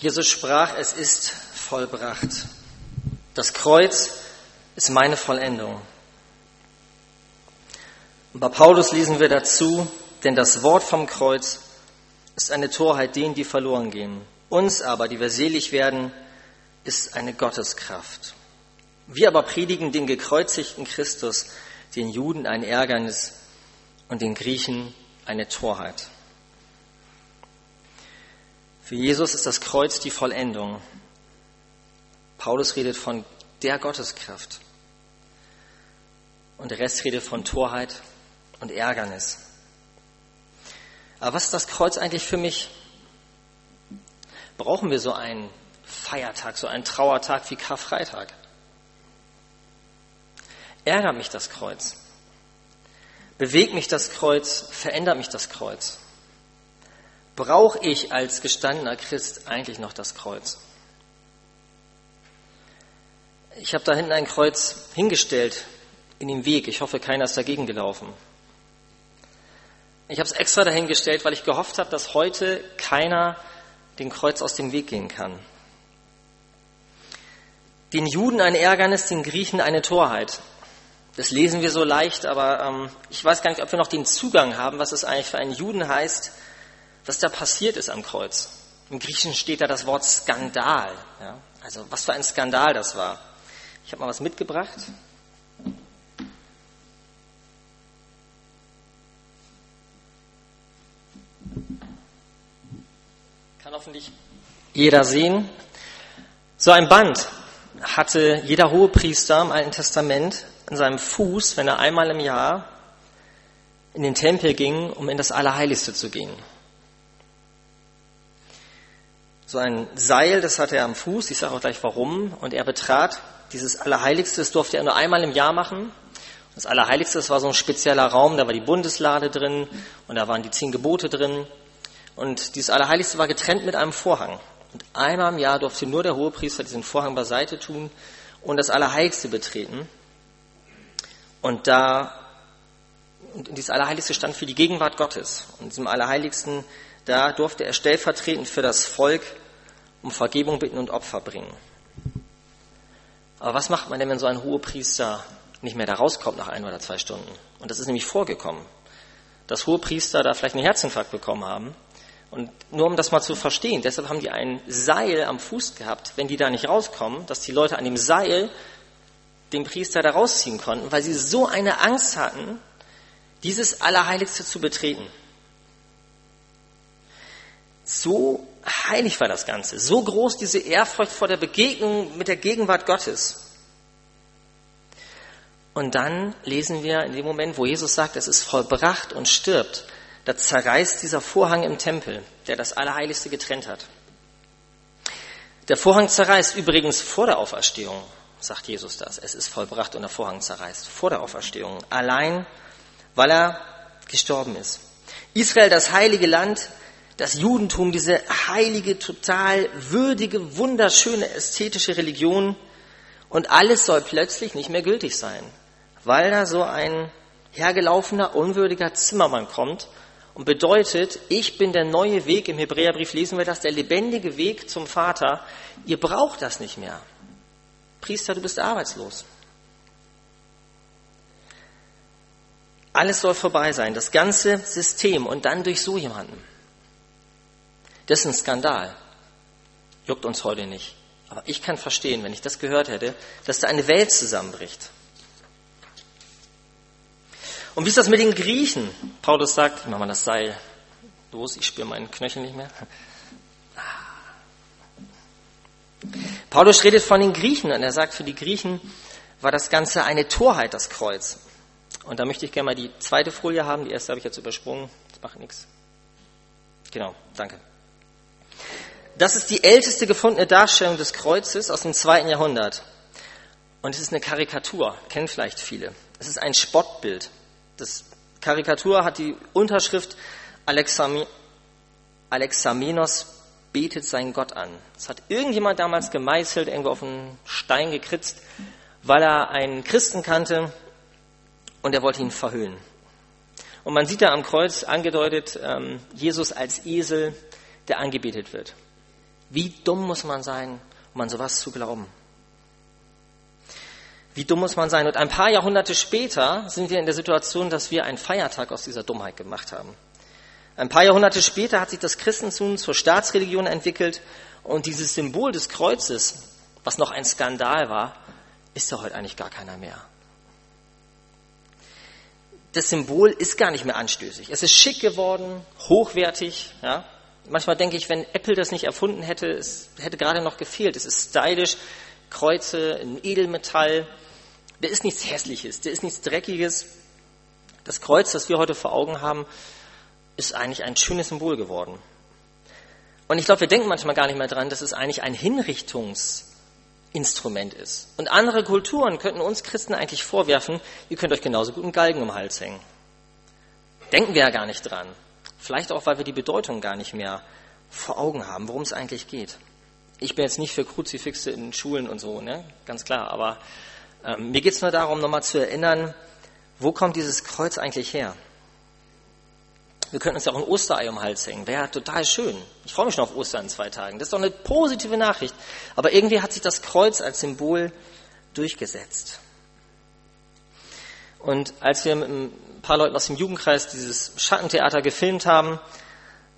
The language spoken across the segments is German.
Jesus sprach, es ist vollbracht. Das Kreuz ist meine Vollendung. Und bei Paulus lesen wir dazu, denn das Wort vom Kreuz ist eine Torheit denen, die verloren gehen. Uns aber, die wir selig werden, ist eine Gotteskraft. Wir aber predigen den gekreuzigten Christus, den Juden ein Ärgernis und den Griechen eine Torheit. Für Jesus ist das Kreuz die Vollendung. Paulus redet von der Gotteskraft. Und der Rest redet von Torheit und Ärgernis. Aber was ist das Kreuz eigentlich für mich? Brauchen wir so einen Feiertag, so einen Trauertag wie Karfreitag? Ärgert mich das Kreuz? Bewegt mich das Kreuz? Verändert mich das Kreuz? Brauche ich als gestandener Christ eigentlich noch das Kreuz? Ich habe da hinten ein Kreuz hingestellt in den Weg. Ich hoffe, keiner ist dagegen gelaufen. Ich habe es extra dahingestellt, weil ich gehofft habe, dass heute keiner den Kreuz aus dem Weg gehen kann. Den Juden ein Ärgernis, den Griechen eine Torheit. Das lesen wir so leicht, aber ähm, ich weiß gar nicht, ob wir noch den Zugang haben, was es eigentlich für einen Juden heißt, was da passiert ist am Kreuz. Im Griechischen steht da das Wort Skandal. Ja? Also was für ein Skandal das war. Ich habe mal was mitgebracht. Kann hoffentlich jeder sehen. So ein Band hatte jeder Hohepriester im Alten Testament in seinem Fuß, wenn er einmal im Jahr in den Tempel ging, um in das Allerheiligste zu gehen so ein Seil, das hatte er am Fuß, ich sage auch gleich warum, und er betrat dieses Allerheiligste, das durfte er nur einmal im Jahr machen. Das Allerheiligste, das war so ein spezieller Raum, da war die Bundeslade drin und da waren die zehn Gebote drin. Und dieses Allerheiligste war getrennt mit einem Vorhang. Und einmal im Jahr durfte nur der Hohepriester diesen Vorhang beiseite tun und das Allerheiligste betreten. Und da, und dieses Allerheiligste stand für die Gegenwart Gottes. Und in diesem Allerheiligsten, da durfte er stellvertretend für das Volk um Vergebung bitten und Opfer bringen. Aber was macht man denn, wenn so ein Hohepriester nicht mehr da rauskommt nach ein oder zwei Stunden? Und das ist nämlich vorgekommen, dass Hohepriester da vielleicht einen Herzinfarkt bekommen haben. Und nur um das mal zu verstehen, deshalb haben die ein Seil am Fuß gehabt, wenn die da nicht rauskommen, dass die Leute an dem Seil den Priester da rausziehen konnten, weil sie so eine Angst hatten, dieses Allerheiligste zu betreten. So heilig war das Ganze, so groß diese Ehrfurcht vor der Begegnung mit der Gegenwart Gottes. Und dann lesen wir in dem Moment, wo Jesus sagt, es ist vollbracht und stirbt, da zerreißt dieser Vorhang im Tempel, der das Allerheiligste getrennt hat. Der Vorhang zerreißt übrigens vor der Auferstehung, sagt Jesus das. Es ist vollbracht und der Vorhang zerreißt vor der Auferstehung, allein weil er gestorben ist. Israel, das heilige Land, das Judentum, diese heilige, total würdige, wunderschöne, ästhetische Religion und alles soll plötzlich nicht mehr gültig sein, weil da so ein hergelaufener, unwürdiger Zimmermann kommt und bedeutet, ich bin der neue Weg, im Hebräerbrief lesen wir das, der lebendige Weg zum Vater, ihr braucht das nicht mehr. Priester, du bist arbeitslos. Alles soll vorbei sein, das ganze System und dann durch so jemanden. Das ist ein Skandal. Juckt uns heute nicht. Aber ich kann verstehen, wenn ich das gehört hätte, dass da eine Welt zusammenbricht. Und wie ist das mit den Griechen? Paulus sagt, ich mach mal das Seil los, ich spüre meinen Knöchel nicht mehr. Paulus redet von den Griechen und er sagt, für die Griechen war das Ganze eine Torheit, das Kreuz. Und da möchte ich gerne mal die zweite Folie haben. Die erste habe ich jetzt übersprungen. Das macht nichts. Genau, danke. Das ist die älteste gefundene Darstellung des Kreuzes aus dem zweiten Jahrhundert. Und es ist eine Karikatur, kennen vielleicht viele. Es ist ein Spottbild. Das Karikatur hat die Unterschrift Alexam Alexamenos betet seinen Gott an. Das hat irgendjemand damals gemeißelt, irgendwo auf einen Stein gekritzt, weil er einen Christen kannte und er wollte ihn verhüllen. Und man sieht da am Kreuz angedeutet ähm, Jesus als Esel, der angebetet wird. Wie dumm muss man sein, um an sowas zu glauben? Wie dumm muss man sein? Und ein paar Jahrhunderte später sind wir in der Situation, dass wir einen Feiertag aus dieser Dummheit gemacht haben. Ein paar Jahrhunderte später hat sich das Christentum zur Staatsreligion entwickelt und dieses Symbol des Kreuzes, was noch ein Skandal war, ist ja heute eigentlich gar keiner mehr. Das Symbol ist gar nicht mehr anstößig. Es ist schick geworden, hochwertig. Ja? Manchmal denke ich, wenn Apple das nicht erfunden hätte, es hätte gerade noch gefehlt. Es ist stylisch, Kreuze in Edelmetall. Der ist nichts Hässliches, der ist nichts Dreckiges. Das Kreuz, das wir heute vor Augen haben, ist eigentlich ein schönes Symbol geworden. Und ich glaube, wir denken manchmal gar nicht mehr dran, dass es eigentlich ein Hinrichtungsinstrument ist. Und andere Kulturen könnten uns Christen eigentlich vorwerfen, ihr könnt euch genauso gut einen Galgen um den Hals hängen. Denken wir ja gar nicht dran. Vielleicht auch, weil wir die Bedeutung gar nicht mehr vor Augen haben, worum es eigentlich geht. Ich bin jetzt nicht für Kruzifixe in Schulen und so, ne? ganz klar, aber ähm, mir geht es nur darum, nochmal zu erinnern, wo kommt dieses Kreuz eigentlich her? Wir könnten uns ja auch ein Osterei um den Hals hängen. Wäre total schön. Ich freue mich schon auf Ostern in zwei Tagen. Das ist doch eine positive Nachricht. Aber irgendwie hat sich das Kreuz als Symbol durchgesetzt. Und als wir mit ein paar Leuten aus dem Jugendkreis dieses Schattentheater gefilmt haben,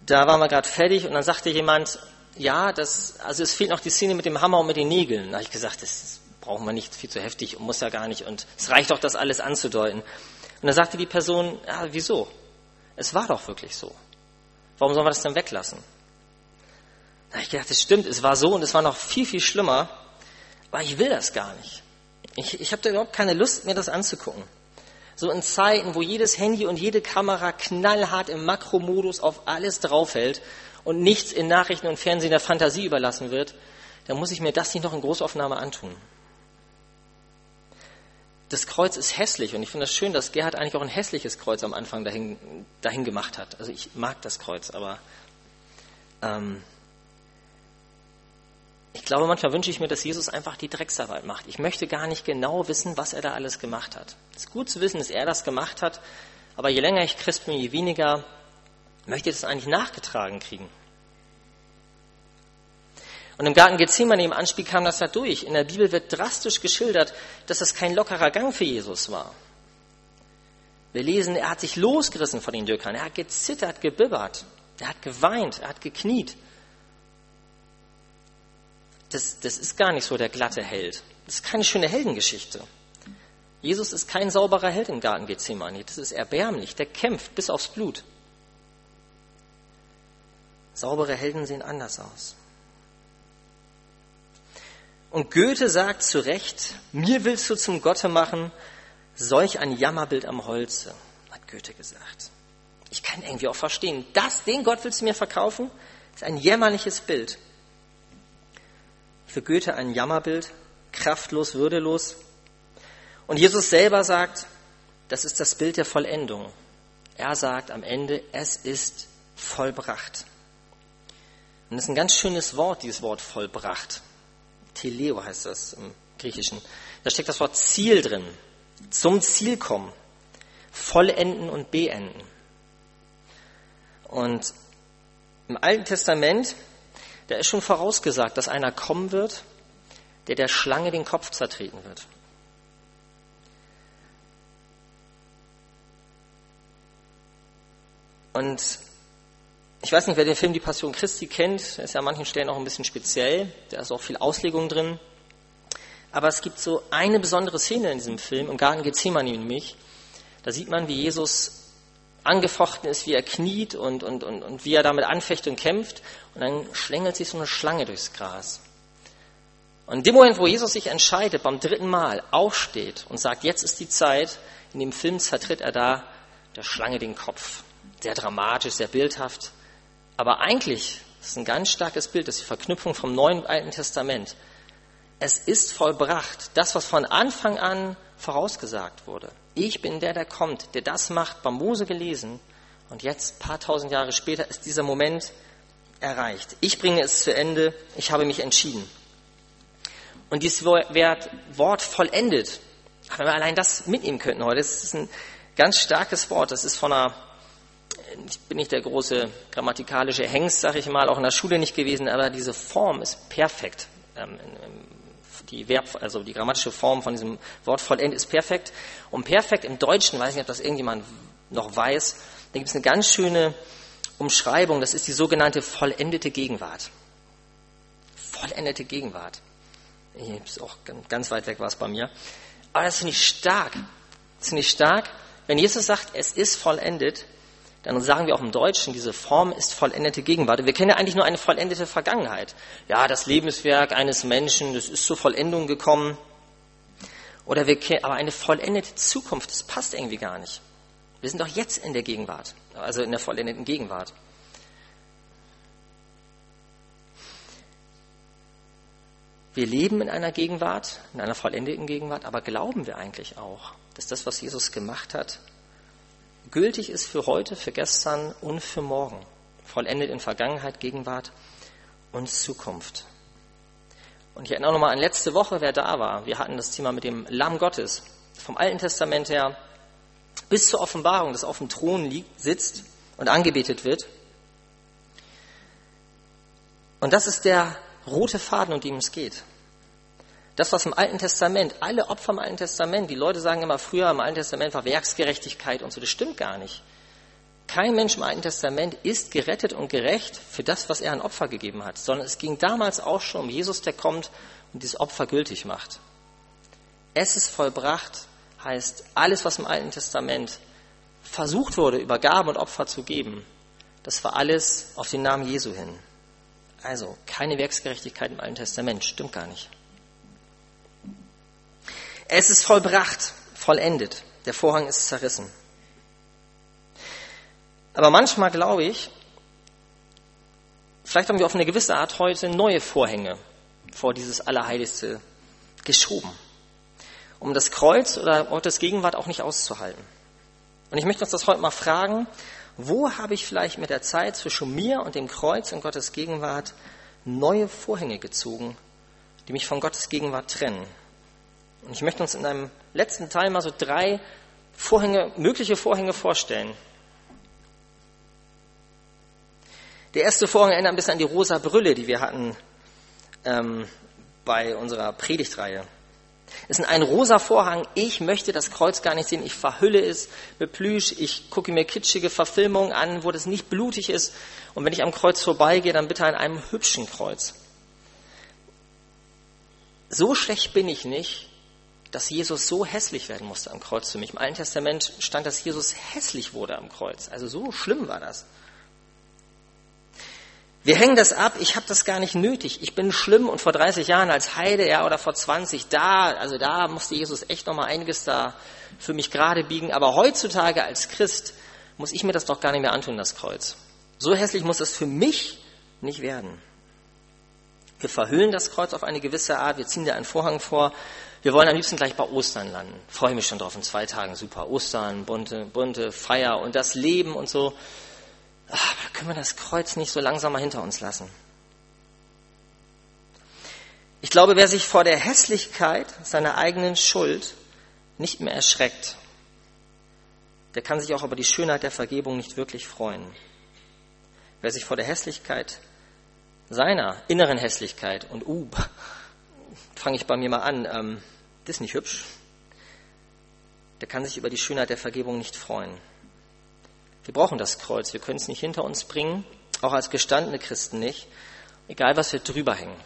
da waren wir gerade fertig und dann sagte jemand, ja, das, also es fehlt noch die Szene mit dem Hammer und mit den Nägeln. Da habe ich gesagt, das brauchen wir nicht, viel zu heftig und muss ja gar nicht und es reicht doch, das alles anzudeuten. Und dann sagte die Person, ja, wieso? Es war doch wirklich so. Warum sollen wir das denn weglassen? Da habe ich gedacht, das stimmt, es war so und es war noch viel, viel schlimmer, aber ich will das gar nicht. Ich, ich habe da überhaupt keine Lust, mir das anzugucken. So in Zeiten, wo jedes Handy und jede Kamera knallhart im Makromodus auf alles draufhält und nichts in Nachrichten und Fernsehen der Fantasie überlassen wird, da muss ich mir das nicht noch in Großaufnahme antun das Kreuz ist hässlich und ich finde das schön, dass Gerhard eigentlich auch ein hässliches Kreuz am Anfang dahin, dahin gemacht hat. Also ich mag das Kreuz, aber ähm, ich glaube, manchmal wünsche ich mir, dass Jesus einfach die Drecksarbeit macht. Ich möchte gar nicht genau wissen, was er da alles gemacht hat. Es ist gut zu wissen, dass er das gemacht hat, aber je länger ich Christ bin, je weniger möchte ich das eigentlich nachgetragen kriegen. Und im Garten Gethsemane im Anspiel kam das ja durch. In der Bibel wird drastisch geschildert, dass das kein lockerer Gang für Jesus war. Wir lesen, er hat sich losgerissen von den Jüngern. Er hat gezittert, gebibbert. Er hat geweint, er hat gekniet. Das, das ist gar nicht so der glatte Held. Das ist keine schöne Heldengeschichte. Jesus ist kein sauberer Held im Garten Gethsemane. Das ist erbärmlich. Der kämpft bis aufs Blut. Saubere Helden sehen anders aus. Und Goethe sagt zu Recht, mir willst du zum Gotte machen, solch ein Jammerbild am Holze, hat Goethe gesagt. Ich kann irgendwie auch verstehen, das, den Gott willst du mir verkaufen, ist ein jämmerliches Bild. Für Goethe ein Jammerbild, kraftlos, würdelos. Und Jesus selber sagt, das ist das Bild der Vollendung. Er sagt am Ende, es ist vollbracht. Und das ist ein ganz schönes Wort, dieses Wort vollbracht. Teleo heißt das im Griechischen. Da steckt das Wort Ziel drin. Zum Ziel kommen. Vollenden und beenden. Und im Alten Testament, da ist schon vorausgesagt, dass einer kommen wird, der der Schlange den Kopf zertreten wird. Und ich weiß nicht, wer den Film Die Passion Christi kennt, der ist ja an manchen Stellen auch ein bisschen speziell, da ist auch viel Auslegung drin. Aber es gibt so eine besondere Szene in diesem Film, im Garten Gethsemane nämlich. Da sieht man, wie Jesus angefochten ist, wie er kniet und, und, und, und wie er damit anfecht und kämpft. Und dann schlängelt sich so eine Schlange durchs Gras. Und in dem Moment, wo Jesus sich entscheidet, beim dritten Mal aufsteht und sagt, jetzt ist die Zeit, in dem Film zertritt er da der Schlange den Kopf. Sehr dramatisch, sehr bildhaft. Aber eigentlich ist es ein ganz starkes Bild, das ist die Verknüpfung vom Neuen und Alten Testament. Es ist vollbracht, das, was von Anfang an vorausgesagt wurde. Ich bin der, der kommt, der das macht, bei Mose gelesen. Und jetzt, paar tausend Jahre später, ist dieser Moment erreicht. Ich bringe es zu Ende, ich habe mich entschieden. Und dieses Wort vollendet, wenn wir allein das mitnehmen könnten heute, das ist ein ganz starkes Wort, das ist von einer ich bin nicht der große grammatikalische Hengst, sag ich mal, auch in der Schule nicht gewesen, aber diese Form ist perfekt. Die Verb, also die grammatische Form von diesem Wort vollendet ist perfekt. Und perfekt im Deutschen, weiß nicht, ob das irgendjemand noch weiß, da gibt es eine ganz schöne Umschreibung, das ist die sogenannte vollendete Gegenwart. Vollendete Gegenwart. Ist auch ganz weit weg war es bei mir. Aber das finde ich stark. Das finde ich stark. Wenn Jesus sagt, es ist vollendet, dann sagen wir auch im Deutschen, diese Form ist vollendete Gegenwart. Wir kennen ja eigentlich nur eine vollendete Vergangenheit. Ja, das Lebenswerk eines Menschen, das ist zur Vollendung gekommen. Oder wir kennen, aber eine vollendete Zukunft, das passt irgendwie gar nicht. Wir sind doch jetzt in der Gegenwart, also in der vollendeten Gegenwart. Wir leben in einer Gegenwart, in einer vollendeten Gegenwart, aber glauben wir eigentlich auch, dass das, was Jesus gemacht hat, gültig ist für heute, für gestern und für morgen, vollendet in Vergangenheit, Gegenwart und Zukunft. Und ich erinnere nochmal an letzte Woche, wer da war. Wir hatten das Thema mit dem Lamm Gottes. Vom Alten Testament her bis zur Offenbarung, das auf dem Thron liegt, sitzt und angebetet wird. Und das ist der rote Faden, um den es geht. Das, was im Alten Testament, alle Opfer im Alten Testament, die Leute sagen immer, früher im Alten Testament war Werksgerechtigkeit und so, das stimmt gar nicht. Kein Mensch im Alten Testament ist gerettet und gerecht für das, was er an Opfer gegeben hat, sondern es ging damals auch schon um Jesus, der kommt und dieses Opfer gültig macht. Es ist vollbracht, heißt alles, was im Alten Testament versucht wurde, über Gaben und Opfer zu geben, das war alles auf den Namen Jesu hin. Also keine Werksgerechtigkeit im Alten Testament, stimmt gar nicht. Es ist vollbracht, vollendet. Der Vorhang ist zerrissen. Aber manchmal glaube ich, vielleicht haben wir auf eine gewisse Art heute neue Vorhänge vor dieses Allerheiligste geschoben, um das Kreuz oder Gottes Gegenwart auch nicht auszuhalten. Und ich möchte uns das heute mal fragen, wo habe ich vielleicht mit der Zeit zwischen mir und dem Kreuz und Gottes Gegenwart neue Vorhänge gezogen, die mich von Gottes Gegenwart trennen? Und ich möchte uns in einem letzten Teil mal so drei Vorhänge, mögliche Vorhänge vorstellen. Der erste Vorhang erinnert ein bisschen an die rosa Brille, die wir hatten ähm, bei unserer Predigtreihe. Es ist ein rosa Vorhang. Ich möchte das Kreuz gar nicht sehen. Ich verhülle es mit Plüsch. Ich gucke mir kitschige Verfilmungen an, wo das nicht blutig ist. Und wenn ich am Kreuz vorbeigehe, dann bitte an einem hübschen Kreuz. So schlecht bin ich nicht, dass Jesus so hässlich werden musste am Kreuz für mich. Im Alten Testament stand, dass Jesus hässlich wurde am Kreuz. Also so schlimm war das. Wir hängen das ab, ich habe das gar nicht nötig. Ich bin schlimm und vor 30 Jahren als Heide, ja, oder vor 20, da, also da musste Jesus echt nochmal einiges da für mich gerade biegen. Aber heutzutage als Christ muss ich mir das doch gar nicht mehr antun, das Kreuz. So hässlich muss es für mich nicht werden. Wir verhüllen das Kreuz auf eine gewisse Art, wir ziehen da einen Vorhang vor wir wollen am liebsten gleich bei Ostern landen. Freue mich schon drauf, in zwei Tagen super. Ostern, bunte, bunte Feier und das Leben und so. Ach, aber können wir das Kreuz nicht so langsam mal hinter uns lassen? Ich glaube, wer sich vor der Hässlichkeit seiner eigenen Schuld nicht mehr erschreckt, der kann sich auch über die Schönheit der Vergebung nicht wirklich freuen. Wer sich vor der Hässlichkeit seiner inneren Hässlichkeit und uh, fange ich bei mir mal an, ähm, das ist nicht hübsch, der kann sich über die Schönheit der Vergebung nicht freuen. Wir brauchen das Kreuz, wir können es nicht hinter uns bringen, auch als gestandene Christen nicht, egal was wir drüber hängen.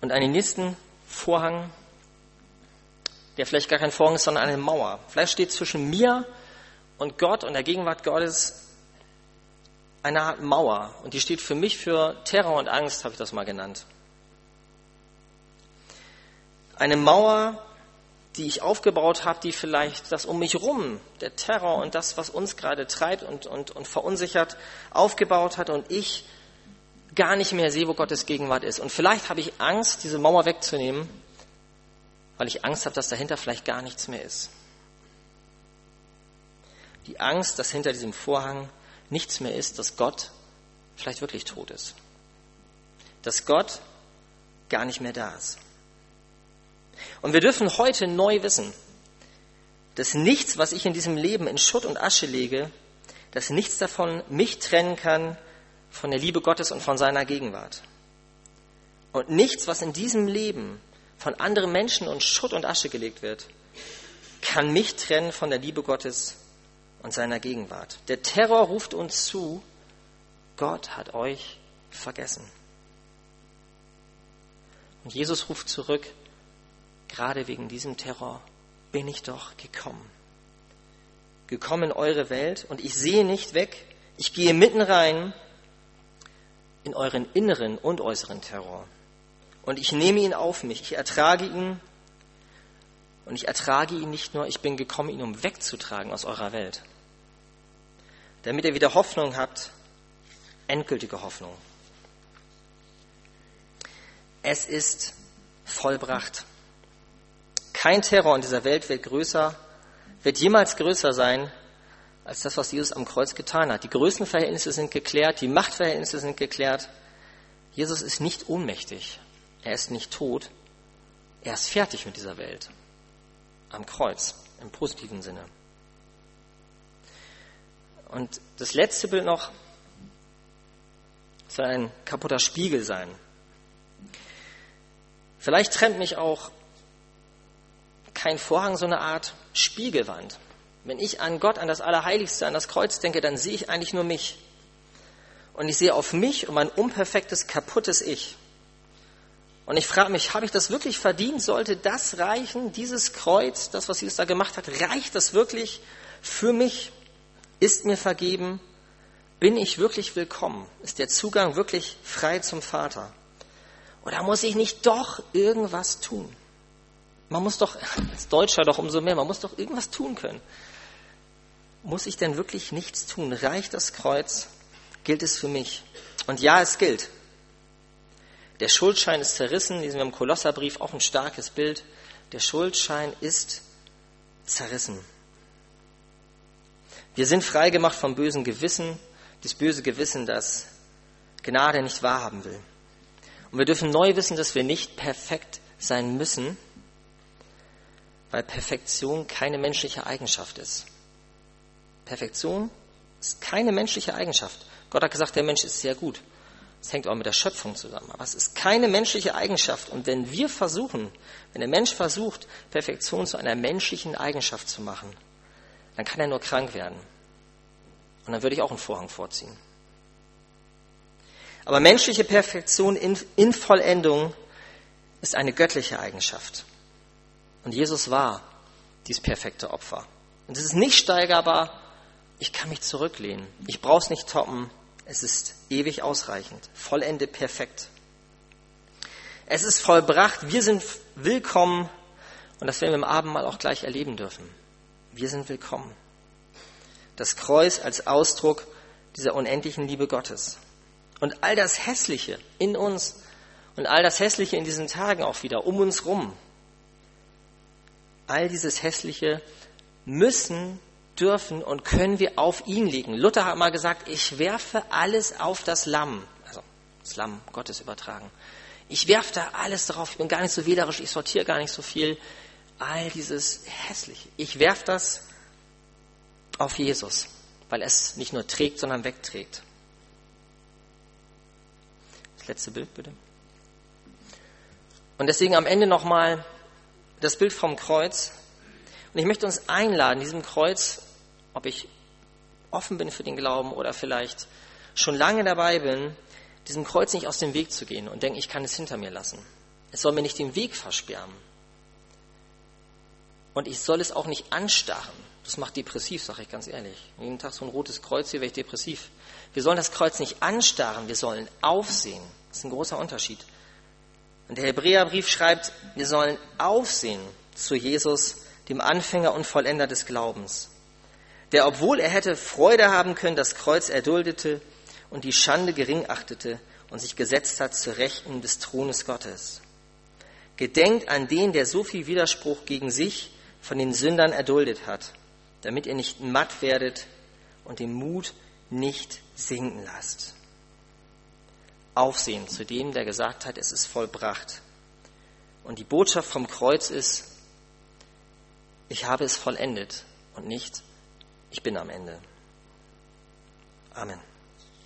Und einen nächsten Vorhang, der vielleicht gar kein Vorhang ist, sondern eine Mauer. Vielleicht steht zwischen mir und Gott und der Gegenwart Gottes eine Art Mauer. Und die steht für mich für Terror und Angst, habe ich das mal genannt. Eine Mauer, die ich aufgebaut habe, die vielleicht das um mich rum, der Terror und das, was uns gerade treibt und, und, und verunsichert, aufgebaut hat und ich gar nicht mehr sehe, wo Gottes Gegenwart ist. Und vielleicht habe ich Angst, diese Mauer wegzunehmen, weil ich Angst habe, dass dahinter vielleicht gar nichts mehr ist. Die Angst, dass hinter diesem Vorhang nichts mehr ist, dass Gott vielleicht wirklich tot ist. Dass Gott gar nicht mehr da ist. Und wir dürfen heute neu wissen, dass nichts, was ich in diesem Leben in Schutt und Asche lege, dass nichts davon mich trennen kann von der Liebe Gottes und von seiner Gegenwart. Und nichts, was in diesem Leben von anderen Menschen und Schutt und Asche gelegt wird, kann mich trennen von der Liebe Gottes und seiner Gegenwart. Der Terror ruft uns zu, Gott hat euch vergessen. Und Jesus ruft zurück, gerade wegen diesem Terror bin ich doch gekommen. Gekommen in eure Welt und ich sehe nicht weg, ich gehe mitten rein in euren inneren und äußeren Terror. Und ich nehme ihn auf mich, ich ertrage ihn und ich ertrage ihn nicht nur, ich bin gekommen, ihn um wegzutragen aus eurer Welt, damit ihr wieder Hoffnung habt, endgültige Hoffnung. Es ist vollbracht. Kein Terror in dieser Welt wird größer, wird jemals größer sein als das, was Jesus am Kreuz getan hat. Die Größenverhältnisse sind geklärt, die Machtverhältnisse sind geklärt. Jesus ist nicht ohnmächtig, er ist nicht tot, er ist fertig mit dieser Welt. Am Kreuz, im positiven Sinne. Und das letzte Bild noch soll ein kaputter Spiegel sein. Vielleicht trennt mich auch kein Vorhang, so eine Art Spiegelwand. Wenn ich an Gott, an das Allerheiligste, an das Kreuz denke, dann sehe ich eigentlich nur mich. Und ich sehe auf mich und mein unperfektes, kaputtes Ich. Und ich frage mich, habe ich das wirklich verdient? Sollte das reichen, dieses Kreuz, das, was Jesus da gemacht hat, reicht das wirklich für mich? Ist mir vergeben? Bin ich wirklich willkommen? Ist der Zugang wirklich frei zum Vater? Oder muss ich nicht doch irgendwas tun? Man muss doch, als Deutscher doch umso mehr, man muss doch irgendwas tun können. Muss ich denn wirklich nichts tun? Reicht das Kreuz? Gilt es für mich? Und ja, es gilt. Der Schuldschein ist zerrissen, lesen wir im Kolosserbrief auch ein starkes Bild. Der Schuldschein ist zerrissen. Wir sind freigemacht vom bösen Gewissen, das böse Gewissen, das Gnade nicht wahrhaben will. Und wir dürfen neu wissen, dass wir nicht perfekt sein müssen, weil Perfektion keine menschliche Eigenschaft ist. Perfektion ist keine menschliche Eigenschaft. Gott hat gesagt, der Mensch ist sehr gut. Das hängt auch mit der Schöpfung zusammen. Aber es ist keine menschliche Eigenschaft. Und wenn wir versuchen, wenn der Mensch versucht, Perfektion zu einer menschlichen Eigenschaft zu machen, dann kann er nur krank werden. Und dann würde ich auch einen Vorhang vorziehen. Aber menschliche Perfektion in, in Vollendung ist eine göttliche Eigenschaft. Und Jesus war dieses perfekte Opfer. Und es ist nicht steigerbar. Ich kann mich zurücklehnen. Ich brauche es nicht toppen. Es ist ewig ausreichend. Vollende perfekt. Es ist vollbracht. Wir sind willkommen. Und das werden wir im Abendmahl auch gleich erleben dürfen. Wir sind willkommen. Das Kreuz als Ausdruck dieser unendlichen Liebe Gottes. Und all das Hässliche in uns und all das Hässliche in diesen Tagen auch wieder um uns rum, all dieses Hässliche müssen, dürfen und können wir auf ihn legen. Luther hat mal gesagt, ich werfe alles auf das Lamm, also das Lamm Gottes übertragen. Ich werfe da alles drauf, ich bin gar nicht so wählerisch, ich sortiere gar nicht so viel. All dieses Hässliche. Ich werfe das auf Jesus, weil es nicht nur trägt, sondern wegträgt. Das letzte Bild bitte. Und deswegen am Ende nochmal das Bild vom Kreuz. Und ich möchte uns einladen, diesem Kreuz, ob ich offen bin für den Glauben oder vielleicht schon lange dabei bin, diesem Kreuz nicht aus dem Weg zu gehen und denken, ich kann es hinter mir lassen. Es soll mir nicht den Weg versperren. Und ich soll es auch nicht anstarren. Das macht depressiv, sage ich ganz ehrlich. Jeden Tag so ein rotes Kreuz hier wäre ich depressiv. Wir sollen das Kreuz nicht anstarren, wir sollen aufsehen. Das ist ein großer Unterschied. Und der Hebräerbrief schreibt, wir sollen aufsehen zu Jesus, dem Anfänger und Vollender des Glaubens, der, obwohl er hätte Freude haben können, das Kreuz erduldete und die Schande gering achtete und sich gesetzt hat zur Rechten des Thrones Gottes. Gedenkt an den, der so viel Widerspruch gegen sich von den Sündern erduldet hat, damit ihr nicht matt werdet und den Mut nicht sinken lasst. Aufsehen zu dem, der gesagt hat, es ist vollbracht. Und die Botschaft vom Kreuz ist, ich habe es vollendet und nicht, ich bin am Ende. Amen.